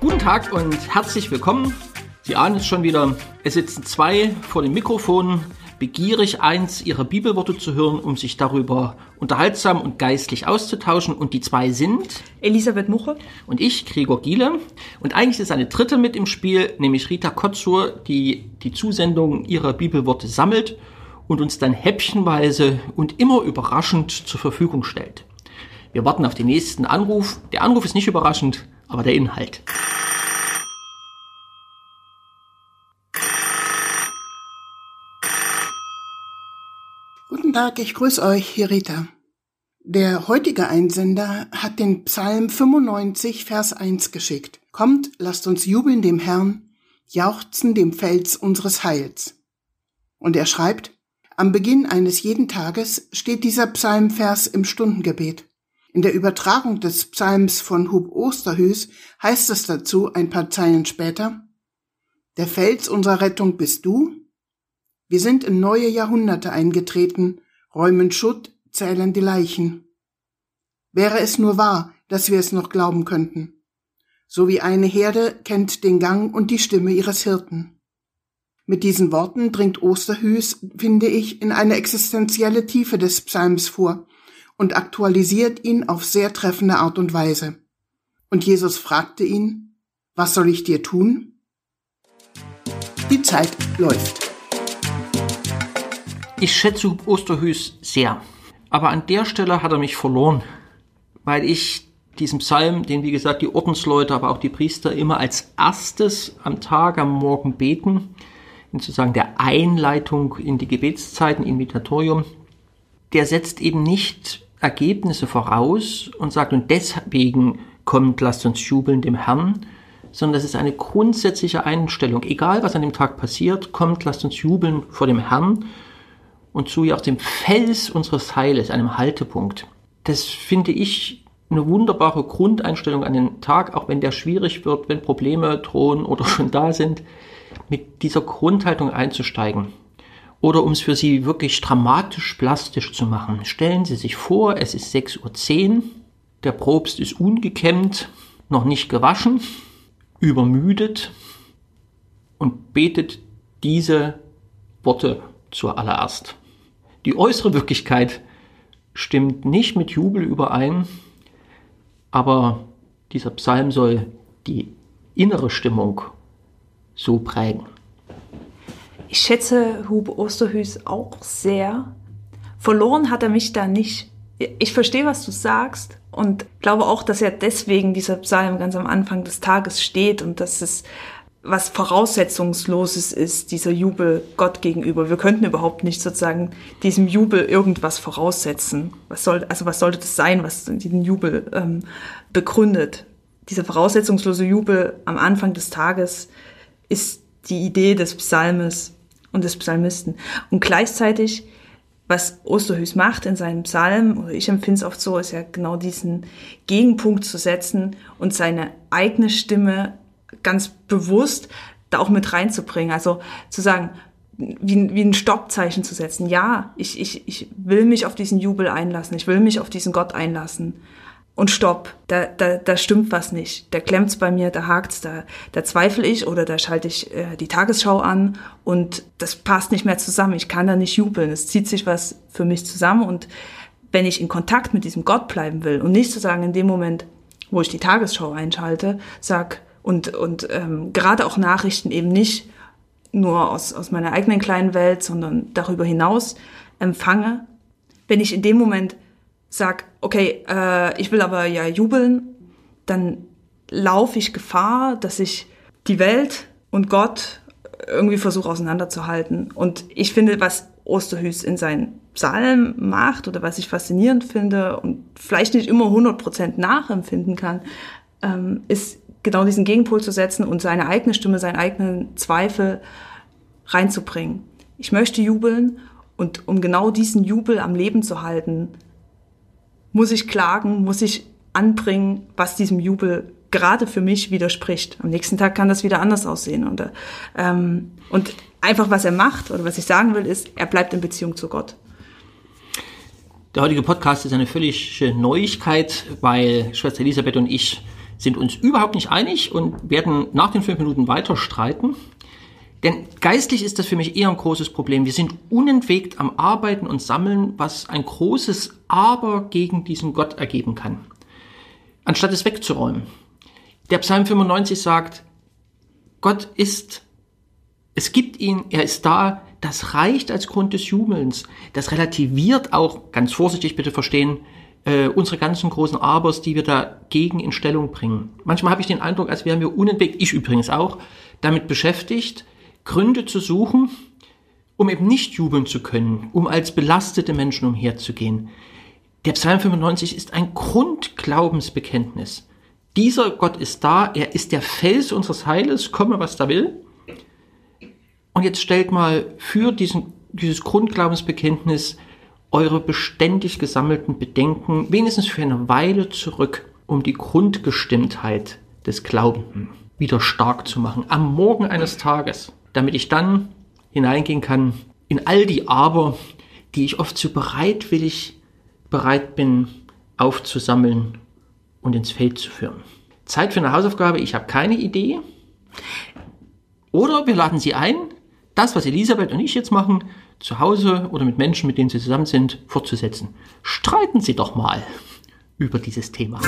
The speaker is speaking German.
Guten Tag und herzlich willkommen. Sie ahnen es schon wieder. Es sitzen zwei vor dem Mikrofon, begierig eins ihrer Bibelworte zu hören, um sich darüber unterhaltsam und geistlich auszutauschen. Und die zwei sind Elisabeth Muche und ich, Gregor Giele. Und eigentlich ist eine dritte mit im Spiel, nämlich Rita Kotzur, die die Zusendung ihrer Bibelworte sammelt und uns dann häppchenweise und immer überraschend zur Verfügung stellt. Wir warten auf den nächsten Anruf. Der Anruf ist nicht überraschend, aber der Inhalt. Guten Tag, ich grüße euch, hier Rita. Der heutige Einsender hat den Psalm 95, Vers 1 geschickt. Kommt, lasst uns jubeln dem Herrn, jauchzen dem Fels unseres Heils. Und er schreibt, am Beginn eines jeden Tages steht dieser Psalmvers im Stundengebet. In der Übertragung des Psalms von Hub Osterhüs heißt es dazu ein paar Zeilen später, Der Fels unserer Rettung bist du, wir sind in neue Jahrhunderte eingetreten, räumen Schutt, zählen die Leichen. Wäre es nur wahr, dass wir es noch glauben könnten. So wie eine Herde kennt den Gang und die Stimme ihres Hirten. Mit diesen Worten dringt Osterhüß, finde ich, in eine existenzielle Tiefe des Psalms vor und aktualisiert ihn auf sehr treffende Art und Weise. Und Jesus fragte ihn, was soll ich dir tun? Die Zeit läuft. Ich schätze Osterhüß sehr. Aber an der Stelle hat er mich verloren, weil ich diesen Psalm, den wie gesagt die Ordensleute, aber auch die Priester immer als erstes am Tag, am Morgen beten, sozusagen der Einleitung in die Gebetszeiten, Invitatorium, der setzt eben nicht Ergebnisse voraus und sagt, und deswegen kommt, lasst uns jubeln dem Herrn, sondern das ist eine grundsätzliche Einstellung. Egal, was an dem Tag passiert, kommt, lasst uns jubeln vor dem Herrn und zu ja auch dem Fels unseres Heiles, einem Haltepunkt. Das finde ich eine wunderbare Grundeinstellung an den Tag, auch wenn der schwierig wird, wenn Probleme drohen oder schon da sind, mit dieser Grundhaltung einzusteigen. Oder um es für Sie wirklich dramatisch plastisch zu machen. Stellen Sie sich vor, es ist 6.10 Uhr, der Probst ist ungekämmt, noch nicht gewaschen, übermüdet und betet diese Worte zuallererst. Die äußere Wirklichkeit stimmt nicht mit Jubel überein, aber dieser Psalm soll die innere Stimmung so prägen. Ich schätze Hube Osterhüß auch sehr. Verloren hat er mich da nicht. Ich verstehe, was du sagst und glaube auch, dass ja deswegen dieser Psalm ganz am Anfang des Tages steht und dass es was Voraussetzungsloses ist, dieser Jubel Gott gegenüber. Wir könnten überhaupt nicht sozusagen diesem Jubel irgendwas voraussetzen. Was soll, also was sollte das sein, was diesen Jubel ähm, begründet? Dieser voraussetzungslose Jubel am Anfang des Tages ist die Idee des Psalmes und des Psalmisten. Und gleichzeitig, was Osterhüß macht in seinem Psalm, oder ich empfinde es oft so, ist ja genau diesen Gegenpunkt zu setzen und seine eigene Stimme ganz bewusst da auch mit reinzubringen. Also zu sagen, wie, wie ein Stoppzeichen zu setzen. Ja, ich, ich, ich will mich auf diesen Jubel einlassen. Ich will mich auf diesen Gott einlassen. Und stopp, da, da, da stimmt was nicht. Da klemmt's bei mir, da hakt's, da, da zweifle ich oder da schalte ich äh, die Tagesschau an und das passt nicht mehr zusammen. Ich kann da nicht jubeln. Es zieht sich was für mich zusammen und wenn ich in Kontakt mit diesem Gott bleiben will und nicht zu sagen in dem Moment, wo ich die Tagesschau einschalte, sag, und, und ähm, gerade auch Nachrichten eben nicht nur aus, aus meiner eigenen kleinen Welt, sondern darüber hinaus empfange, wenn ich in dem Moment sag, okay, äh, ich will aber ja jubeln, dann laufe ich Gefahr, dass ich die Welt und Gott irgendwie versuche auseinanderzuhalten. Und ich finde, was Osterhüß in seinen Psalm macht oder was ich faszinierend finde und vielleicht nicht immer 100% nachempfinden kann, ähm, ist genau diesen Gegenpol zu setzen und seine eigene Stimme, seinen eigenen Zweifel reinzubringen. Ich möchte jubeln und um genau diesen Jubel am Leben zu halten, muss ich klagen, muss ich anbringen, was diesem Jubel gerade für mich widerspricht. Am nächsten Tag kann das wieder anders aussehen. Und, ähm, und einfach, was er macht oder was ich sagen will, ist, er bleibt in Beziehung zu Gott. Der heutige Podcast ist eine völlige Neuigkeit, weil Schwester Elisabeth und ich sind uns überhaupt nicht einig und werden nach den fünf Minuten weiter streiten. Denn geistlich ist das für mich eher ein großes Problem. Wir sind unentwegt am Arbeiten und Sammeln, was ein großes Aber gegen diesen Gott ergeben kann. Anstatt es wegzuräumen. Der Psalm 95 sagt, Gott ist, es gibt ihn, er ist da, das reicht als Grund des Jubelns. Das relativiert auch, ganz vorsichtig bitte verstehen, äh, unsere ganzen großen Abers, die wir dagegen in Stellung bringen. Manchmal habe ich den Eindruck, als wären wir unentwegt, ich übrigens auch, damit beschäftigt, Gründe zu suchen, um eben nicht jubeln zu können, um als belastete Menschen umherzugehen. Der Psalm 95 ist ein Grundglaubensbekenntnis. Dieser Gott ist da, er ist der Fels unseres Heiles, komme was da will. Und jetzt stellt mal für diesen, dieses Grundglaubensbekenntnis eure beständig gesammelten Bedenken wenigstens für eine Weile zurück, um die Grundgestimmtheit des Glaubenden wieder stark zu machen am Morgen eines Tages, damit ich dann hineingehen kann in all die Aber, die ich oft so bereitwillig bereit bin aufzusammeln und ins Feld zu führen. Zeit für eine Hausaufgabe, ich habe keine Idee. Oder wir laden Sie ein, das, was Elisabeth und ich jetzt machen, zu Hause oder mit Menschen, mit denen Sie zusammen sind, fortzusetzen. Streiten Sie doch mal über dieses Thema.